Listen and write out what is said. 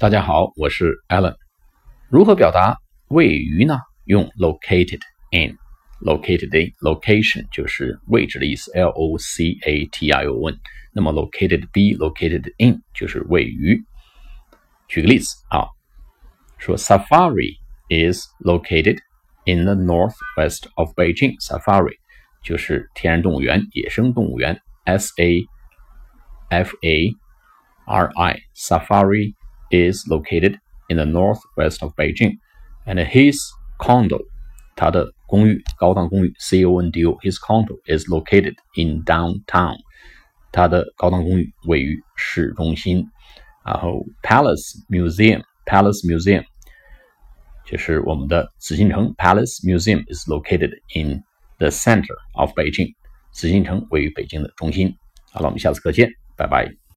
大家好，我是 Alan。如何表达位于呢？用 located in，located in location 就是位置的意思，L O C A T I O N。那么 located be located in 就是位于。举个例子啊，说 Safari is located in the northwest of Beijing。Safari 就是天然动物园、野生动物园，S A F A R I Safari。is located in the northwest of Beijing, and his condo, 他的公寓高档公寓 C O N D O his condo is located in downtown，他的高档公寓位于市中心。然后 Palace Museum Palace Museum 就是我们的紫禁城 Palace Museum is located in the center of Beijing，紫禁城位于北京的中心。好了，我们下次课见，拜拜。